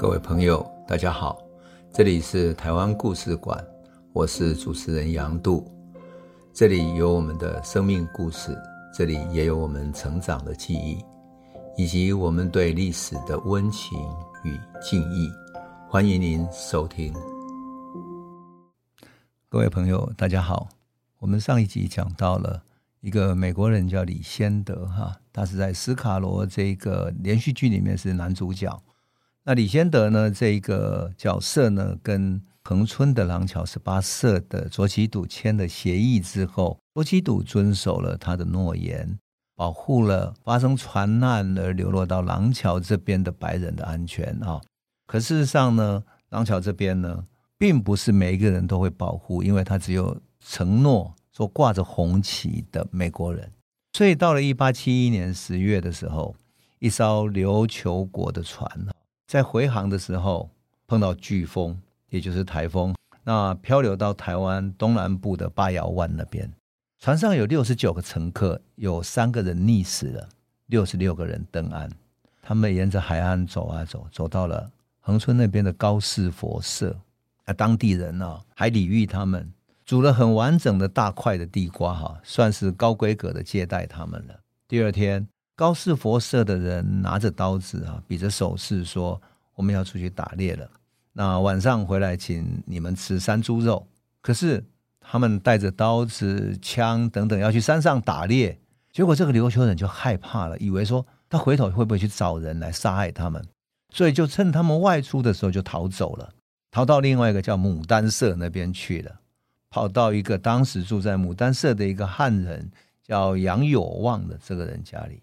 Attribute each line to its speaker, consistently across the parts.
Speaker 1: 各位朋友，大家好，这里是台湾故事馆，我是主持人杨度，这里有我们的生命故事，这里也有我们成长的记忆，以及我们对历史的温情与敬意。欢迎您收听。各位朋友，大家好，我们上一集讲到了一个美国人叫李先德，哈，他是在《斯卡罗》这个连续剧里面是男主角。那李仙得呢，这个角色呢，跟恒春的廊桥十八社的卓杞笃签了协议之后，卓杞笃遵守了他的诺言，保护了发生船难而流落到廊桥这边的白人的安全啊。可事实上呢，廊桥这边呢，并不是每一个人都会保护，因为他只有承诺说挂着红旗的美国人。所以到了一八七一年十月的时候，一艘琉球国的船在回航的时候碰到飓风，也就是台风，那漂流到台湾东南部的八瑶湾那边，船上有六十九个乘客，有三个人溺死了，六十六个人登岸。他们沿着海岸走啊走，走到了恒春那边的高士佛社，啊，当地人呢还礼遇他们，煮了很完整的大块的地瓜，哈，算是高规格的接待他们了。第二天。高士佛社的人拿着刀子啊，比着手势说：“我们要出去打猎了。那晚上回来，请你们吃山猪肉。”可是他们带着刀子、枪等等要去山上打猎，结果这个琉球人就害怕了，以为说他回头会不会去找人来杀害他们，所以就趁他们外出的时候就逃走了，逃到另外一个叫牡丹社那边去了，跑到一个当时住在牡丹社的一个汉人叫杨有望的这个人家里。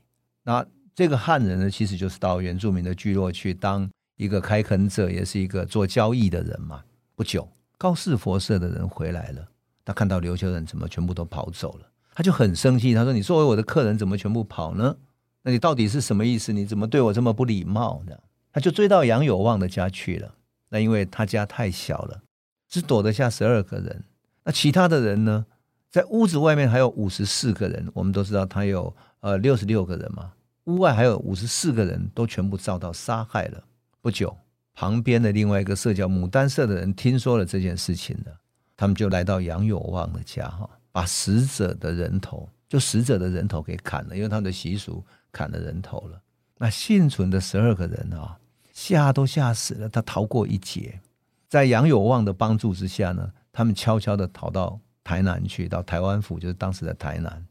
Speaker 1: 那这个汉人呢，其实就是到原住民的聚落去当一个开垦者，也是一个做交易的人嘛。不久，高士佛社的人回来了，他看到琉球人怎么全部都跑走了，他就很生气。他说：“你作为我的客人，怎么全部跑呢？那你到底是什么意思？你怎么对我这么不礼貌呢？”他就追到杨有望的家去了。那因为他家太小了，只躲得下十二个人。那其他的人呢，在屋子外面还有五十四个人。我们都知道他有呃六十六个人嘛。屋外还有五十四个人都全部遭到杀害了。不久，旁边的另外一个社叫牡丹社的人听说了这件事情了，他们就来到杨有望的家，哈，把死者的人头，就死者的人头给砍了，因为他们的习俗砍了人头了。那幸存的十二个人啊，吓都吓死了，他逃过一劫。在杨有望的帮助之下呢，他们悄悄的逃到台南去，到台湾府，就是当时的台南，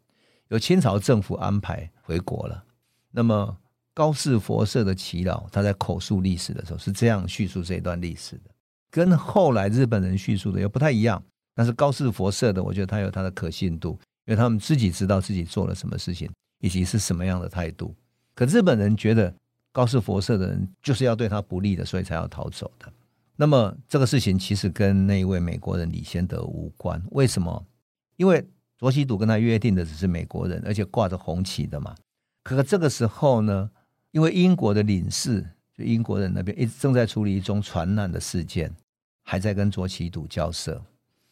Speaker 1: 由清朝政府安排回国了。那么高士佛社的耆老，他在口述历史的时候是这样叙述这一段历史的，跟后来日本人叙述的又不太一样。但是高士佛社的，我觉得他有他的可信度，因为他们自己知道自己做了什么事情，以及是什么样的态度。可日本人觉得高士佛社的人就是要对他不利的，所以才要逃走的。那么这个事情其实跟那一位美国人李先德无关。为什么？因为卓杞笃跟他约定的只是美国人，而且挂着红旗的嘛。可这个时候呢，因为英国的领事，就英国人那边一直正在处理一宗船难的事件，还在跟卓杞笃交涉。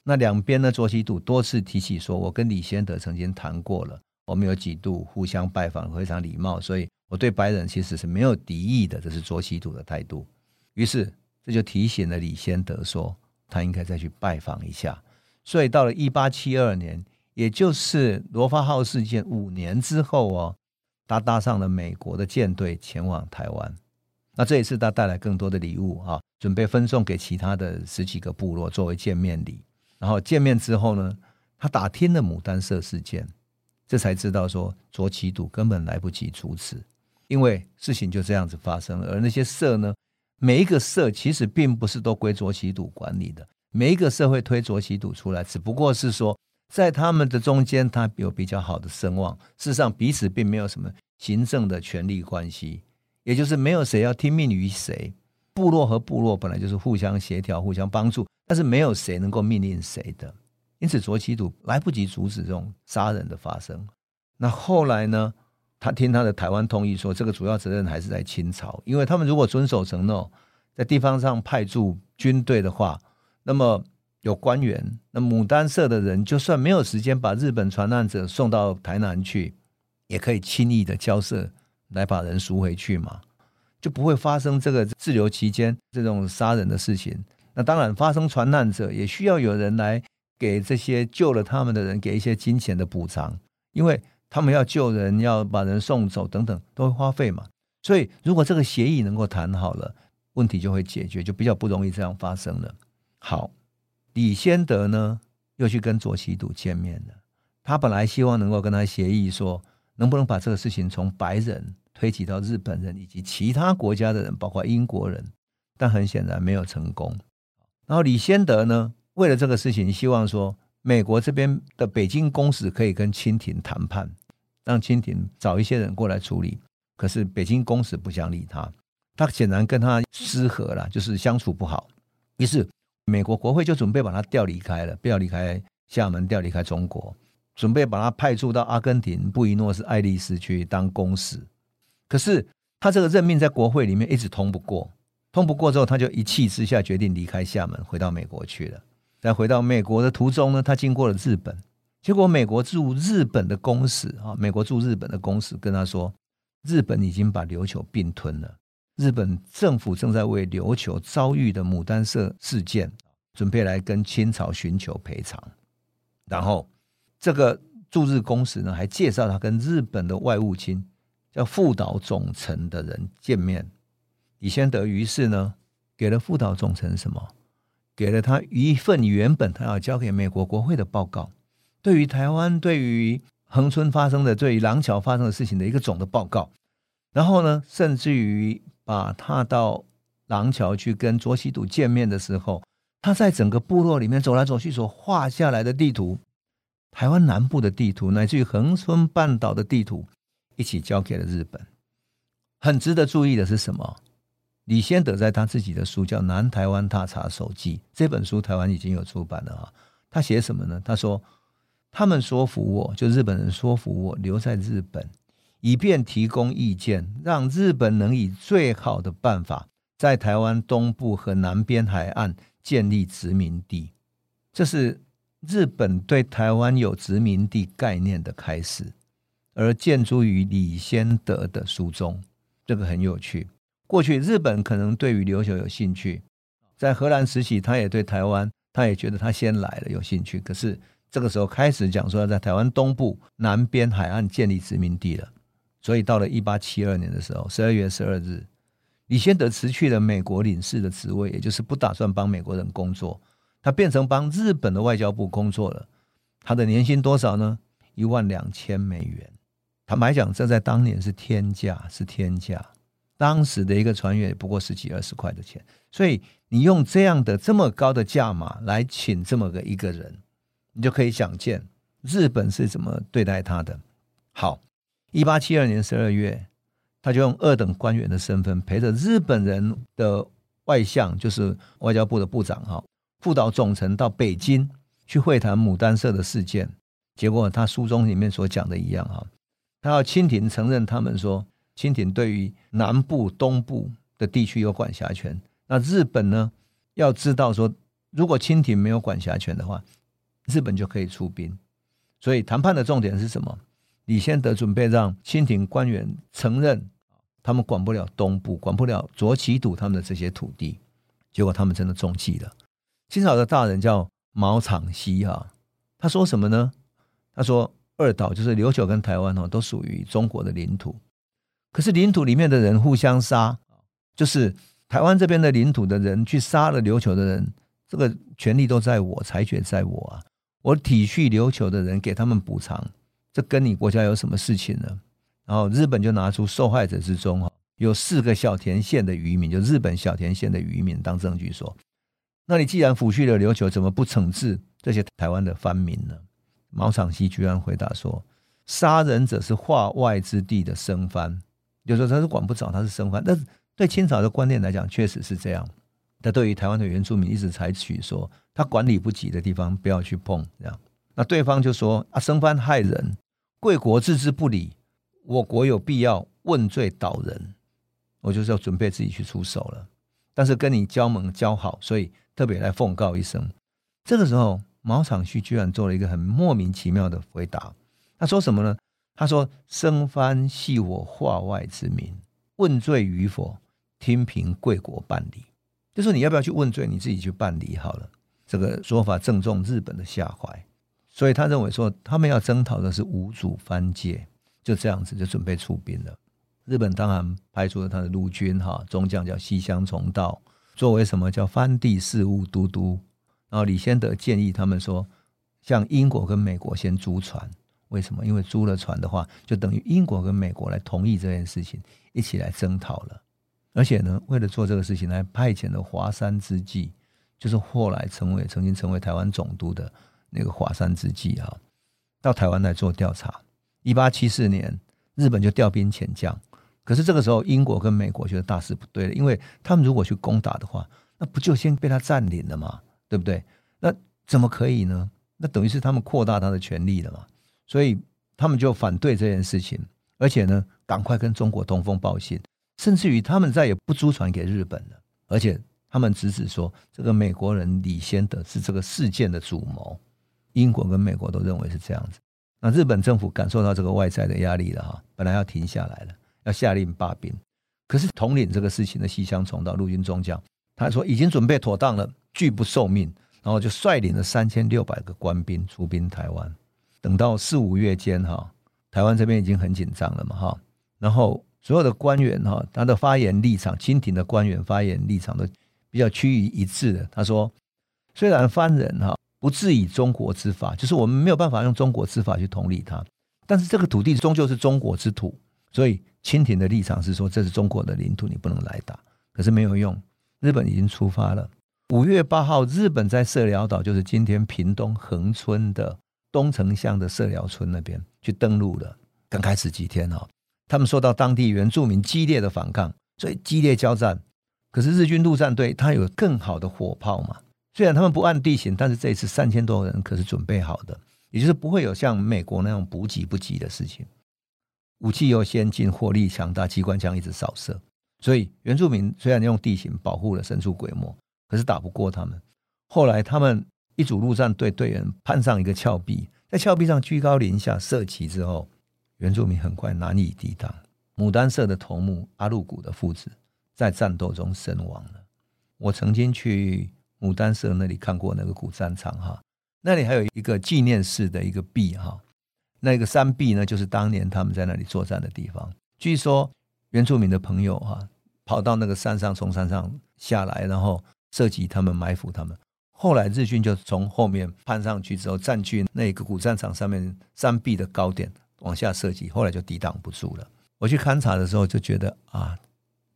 Speaker 1: 那两边呢，卓杞笃多次提起说，我跟李仙得曾经谈过了，我们有几度互相拜访，非常礼貌，所以我对白人其实是没有敌意的，这是卓杞笃的态度。于是这就提醒了李仙得说，他应该再去拜访一下。所以到了一八七二年，也就是罗发号事件五年之后哦。他搭上了美国的舰队前往台湾，那这一次他带来更多的礼物啊，准备分送给其他的十几个部落作为见面礼。然后见面之后呢，他打听了牡丹社事件，这才知道说卓杞笃根本来不及阻止，因为事情就这样子发生了。而那些社呢，每一个社其实并不是都归卓杞笃管理的，每一个社会推卓杞笃出来，只不过是说。在他们的中间，他有比较好的声望。事实上，彼此并没有什么行政的权力关系，也就是没有谁要听命于谁。部落和部落本来就是互相协调、互相帮助，但是没有谁能够命令谁的。因此，卓杞笃来不及阻止这种杀人的发生。那后来呢？他听他的台湾通译说，这个主要责任还是在清朝，因为他们如果遵守承诺，在地方上派驻军队的话，那么。有官员，那牡丹社的人就算没有时间把日本船难者送到台南去，也可以轻易的交涉来把人赎回去嘛。就不会发生这个滞留期间这种杀人的事情。那当然，发生船难者也需要有人来给这些救了他们的人给一些金钱的补偿，因为他们要救人，要把人送走等等，都会花费嘛。所以，如果这个协议能够谈好了，问题就会解决，就比较不容易这样发生了。好，李先德呢又去跟卓杞笃见面了。他本来希望能够跟他协议说，能不能把这个事情从白人推及到日本人以及其他国家的人，包括英国人，但很显然没有成功。然后李先德呢，为了这个事情，希望说美国这边的北京公使可以跟清廷谈判，让清廷找一些人过来处理。可是北京公使不想理他，他显然跟他失和了，就是相处不好。于是美国国会就准备把他调离开了，不要离开厦门，调离开中国，准备把他派驻到阿根廷布宜诺斯艾利斯去当公使。可是他这个任命在国会里面一直通不过。通不过之后，他就一气之下决定离开厦门，回到美国去了。在回到美国的途中呢，他经过了日本，结果美国驻日本的公使啊，美国驻日本的公使跟他说，日本已经把琉球并吞了，日本政府正在为琉球遭遇的牡丹社事件准备来跟清朝寻求赔偿。然后这个驻日公使呢，还介绍他跟日本的外务卿叫副岛总臣的人见面。李先德于是呢，给了副岛总臣什么？给了他一份原本他要交给美国国会的报告，对于台湾、对于恒春发生的、对于廊桥发生的事情的一个总的报告。然后呢，甚至于把他到廊桥去跟卓杞笃见面的时候，他在整个部落里面走来走去所画下来的地图，台湾南部的地图，乃至于恒春半岛的地图，一起交给了日本。很值得注意的是什么？李先德在他自己的书叫《南台湾踏查手记》这本书，台湾已经有出版了啊。他写什么呢？他说：“他们说服我，就日本人说服我留在日本，以便提供意见，让日本能以最好的办法在台湾东部和南边海岸建立殖民地。这是日本对台湾有殖民地概念的开始，而建筑于李先德的书中。这个很有趣。”过去日本可能对于琉球有兴趣，在荷兰时期，他也对台湾，他也觉得他先来了有兴趣。可是这个时候开始讲说要在台湾东部南边海岸建立殖民地了，所以到了一八七二年的时候，十二月十二日，李先德辞去了美国领事的职位，也就是不打算帮美国人工作，他变成帮日本的外交部工作了。他的年薪多少呢？一万两千美元。坦白讲，这在当年是天价，是天价。当时的一个船员不过十几二十块的钱，所以你用这样的这么高的价码来请这么个一个人，你就可以想见日本是怎么对待他的。好，一八七二年十二月，他就用二等官员的身份陪着日本人的外相，就是外交部的部长哈副岛总臣到北京去会谈牡丹社的事件。结果他书中里面所讲的一样哈，他要清廷承认他们说。清廷对于南部、东部的地区有管辖权，那日本呢？要知道说，如果清廷没有管辖权的话，日本就可以出兵。所以谈判的重点是什么？李先德准备让清廷官员承认，他们管不了东部，管不了卓杞笃他们的这些土地。结果他们真的中计了。清朝的大人叫毛长西哈，他说什么呢？他说二岛就是琉球跟台湾哦，都属于中国的领土。可是领土里面的人互相杀，就是台湾这边的领土的人去杀了琉球的人，这个权利都在我，裁决在我啊！我体恤琉球的人，给他们补偿，这跟你国家有什么事情呢？然后日本就拿出受害者之中哈，有四个小田县的渔民，就日本小田县的渔民当证据说，那你既然抚恤了琉球，怎么不惩治这些台湾的藩民呢？毛长西居然回答说，杀人者是化外之地的生藩。有时候他是管不着，他是生藩，但是对清朝的观念来讲，确实是这样。他对于台湾的原住民一直采取说，他管理不及的地方不要去碰，这样。那对方就说啊，生藩害人，贵国置之不理，我国有必要问罪倒人，我就是要准备自己去出手了。但是跟你交盟交好，所以特别来奉告一声。这个时候，毛长旭居然做了一个很莫名其妙的回答，他说什么呢？他说：“生藩系我化外之民，问罪与否，听凭贵国办理，就说你要不要去问罪，你自己去办理好了。这个说法正中日本的下怀，所以他认为说他们要征讨的是五祖藩界，就这样子就准备出兵了。日本当然派出了他的陆军哈，中将叫西乡重道，作为什么叫藩地事务都督。然后李先德建议他们说，向英国跟美国先租船，为什么？因为租了船的话，就等于英国跟美国来同意这件事情，一起来征讨了。而且呢，为了做这个事情，还派遣了华山之计，就是后来成为曾经成为台湾总督的那个华山之计啊，到台湾来做调查。一八七四年，日本就调兵遣将。可是这个时候，英国跟美国觉得大事不对了，因为他们如果去攻打的话，那不就先被他占领了吗？对不对？那怎么可以呢？那等于是他们扩大他的权力了嘛。所以他们就反对这件事情，而且呢，赶快跟中国通风报信，甚至于他们再也不租船给日本了，而且他们直指说，这个美国人李先德是这个事件的主谋。英国跟美国都认为是这样子。那日本政府感受到这个外在的压力了哈，本来要停下来了。要下令罢兵，可是统领这个事情的西乡重道陆军中将，他说已经准备妥当了，拒不受命，然后就率领了三千六百个官兵出兵台湾。等到四五月间，哈，台湾这边已经很紧张了嘛，哈，然后所有的官员，哈，他的发言立场，清廷的官员发言立场都比较趋于一致的。他说，虽然藩人，哈，不治以中国之法，就是我们没有办法用中国之法去统理他，但是这个土地终究是中国之土，所以。清廷的立场是说，这是中国的领土，你不能来打。可是没有用，日本已经出发了。五月八号，日本在社寮岛，就是今天屏东恒村的东城乡的社寮村那边去登陆了。刚开始几天哦，他们受到当地原住民激烈的反抗，所以激烈交战。可是日军陆战队他有更好的火炮嘛，虽然他们不按地形，但是这一次三千多人可是准备好的，也就是不会有像美国那样补给不及的事情。武器又先进，火力强大，机关枪一直扫射，所以原住民虽然用地形保护了，神出鬼没，可是打不过他们。后来他们一组陆战队队员攀上一个峭壁，在峭壁上居高临下射击之后，原住民很快难以抵挡。牡丹社的头目阿路古的父子在战斗中身亡了。我曾经去牡丹社那里看过那个古战场哈，那里还有一个纪念式的一个壁哈。那个山壁呢，就是当年他们在那里作战的地方。据说原住民的朋友哈、跑到那个山上，从山上下来，然后射击他们，埋伏他们。后来日军就从后面攀上去之后，占据那个古战场上面山壁的高点，往下射击。后来就抵挡不住了。我去勘察的时候就觉得啊，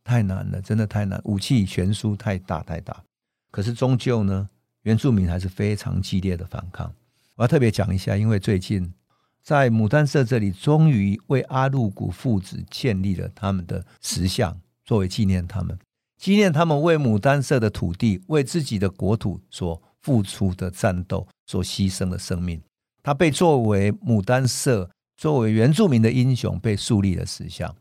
Speaker 1: 太难了，真的太难，武器悬殊太大太大。可是终究呢，原住民还是非常激烈的反抗。我要特别讲一下，因为最近。在牡丹社这里，终于为阿路古父子建立了他们的石像，作为纪念他们，纪念他们为牡丹社的土地、为自己的国土所付出的战斗、所牺牲的生命。他被作为牡丹社作为原住民的英雄被树立了石像。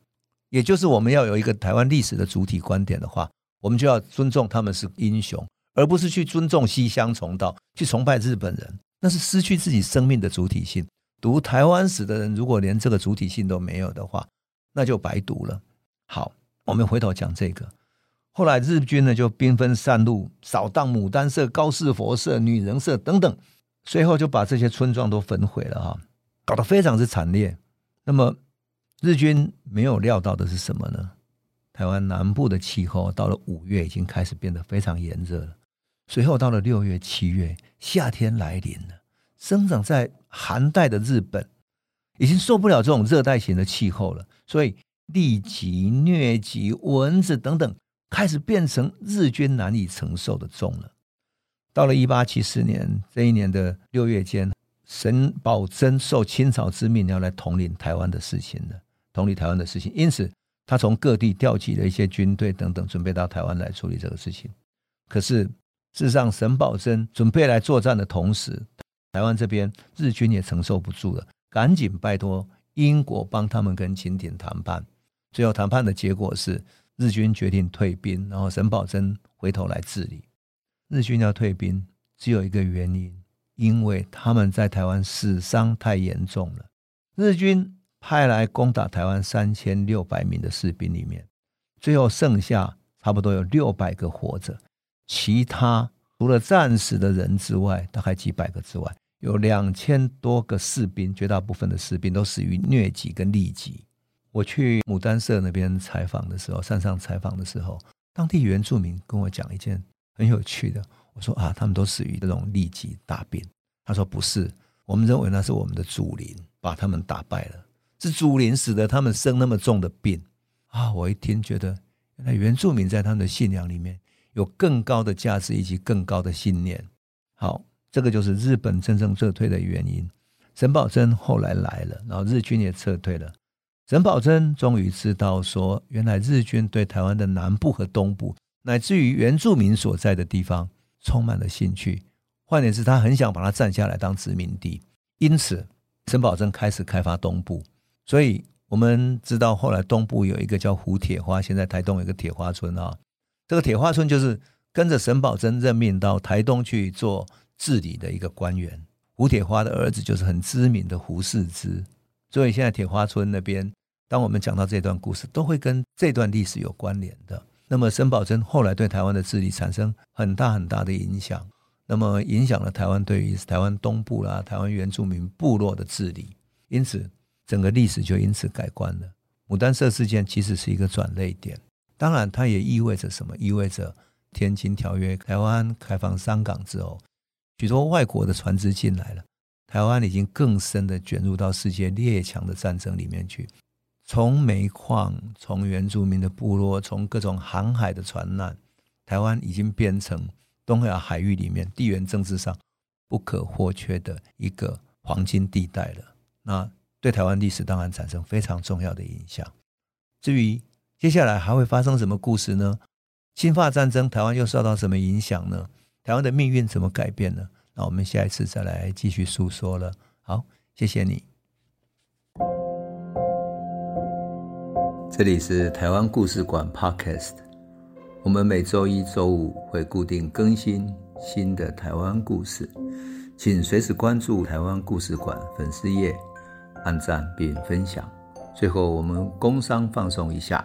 Speaker 1: 也就是我们要有一个台湾历史的主体观点的话，我们就要尊重他们是英雄，而不是去尊重西乡重道，去崇拜日本人，那是失去自己生命的主体性。读台湾史的人，如果连这个主体性都没有的话，那就白读了。好，我们回头讲这个。后来日军呢就兵分三路，扫荡牡丹社、高士佛社、女人社等等，随后就把这些村庄都焚毁了哈，搞得非常之惨烈。那么日军没有料到的是什么呢？台湾南部的气候到了五月已经开始变得非常炎热了，随后到了六月、七月，夏天来临了。生长在寒带的日本已经受不了这种热带型的气候了，所以痢疾、疟疾、蚊子等等开始变成日军难以承受的重了。到了一八七四年这一年的六月间，沈葆桢受清朝之命要来统领台湾的事情了，统领台湾的事情，因此他从各地调集了一些军队等等，准备到台湾来处理这个事情。可是事实上，沈葆桢准备来作战的同时，台湾这边日军也承受不住了，赶紧拜托英国帮他们跟清廷谈判。最后谈判的结果是日军决定退兵，然后沈葆桢回头来治理。日军要退兵只有一个原因，因为他们在台湾死伤太严重了。日军派来攻打台湾三千六百名的士兵里面，最后剩下差不多有六百个活着，其他除了战死的人之外，大概几百个之外，有两千多个士兵，绝大部分的士兵都死于疟疾跟痢疾。我去牡丹社那边采访的时候，山上采访的时候，当地原住民跟我讲一件很有趣的，我说啊，他们都死于这种痢疾大病。他说不是，我们认为那是我们的祖灵把他们打败了，是祖灵使得他们生那么重的病啊！我一听觉得。原来原住民在他们的信仰里面有更高的价值以及更高的信念。好，这个就是日本真正撤退的原因。沈葆桢后来来了，然后日军也撤退了。沈葆桢终于知道说，原来日军对台湾的南部和东部，乃至于原住民所在的地方，充满了兴趣。换言之，他很想把它占下来当殖民地。因此，沈葆桢开始开发东部。所以。我们知道，后来东部有一个叫胡铁花，现在台东有一个铁花村啊。这个铁花村就是跟着沈葆楨任命到台东去做治理的一个官员。胡铁花的儿子就是很知名的胡适之，所以现在铁花村那边，当我们讲到这段故事，都会跟这段历史有关联的。那么沈葆楨后来对台湾的治理产生很大很大的影响，那么影响了台湾对于台湾东部啦、台湾原住民部落的治理，因此。整个历史就因此改观了。牡丹社事件其实是一个转捩点，当然它也意味着什么？意味着《天津条约》台湾开放商港之后，许多外国的船只进来了，台湾已经更深的卷入到世界列强的战争里面去。从煤矿，从原住民的部落，从各种航海的船难，台湾已经变成东亚海域里面地缘政治上不可或缺的一个黄金地带了。那对台湾历史当然产生非常重要的影响。至于接下来还会发生什么故事呢？侵法战争，台湾又受到什么影响呢？台湾的命运怎么改变呢？那我们下一次再来继续诉说了。好，谢谢你。这里是台湾故事馆 Podcast，我们每周一、周五会固定更新新的台湾故事，请随时关注台湾故事馆粉丝页。按赞并分享。最后，我们工商放送一下。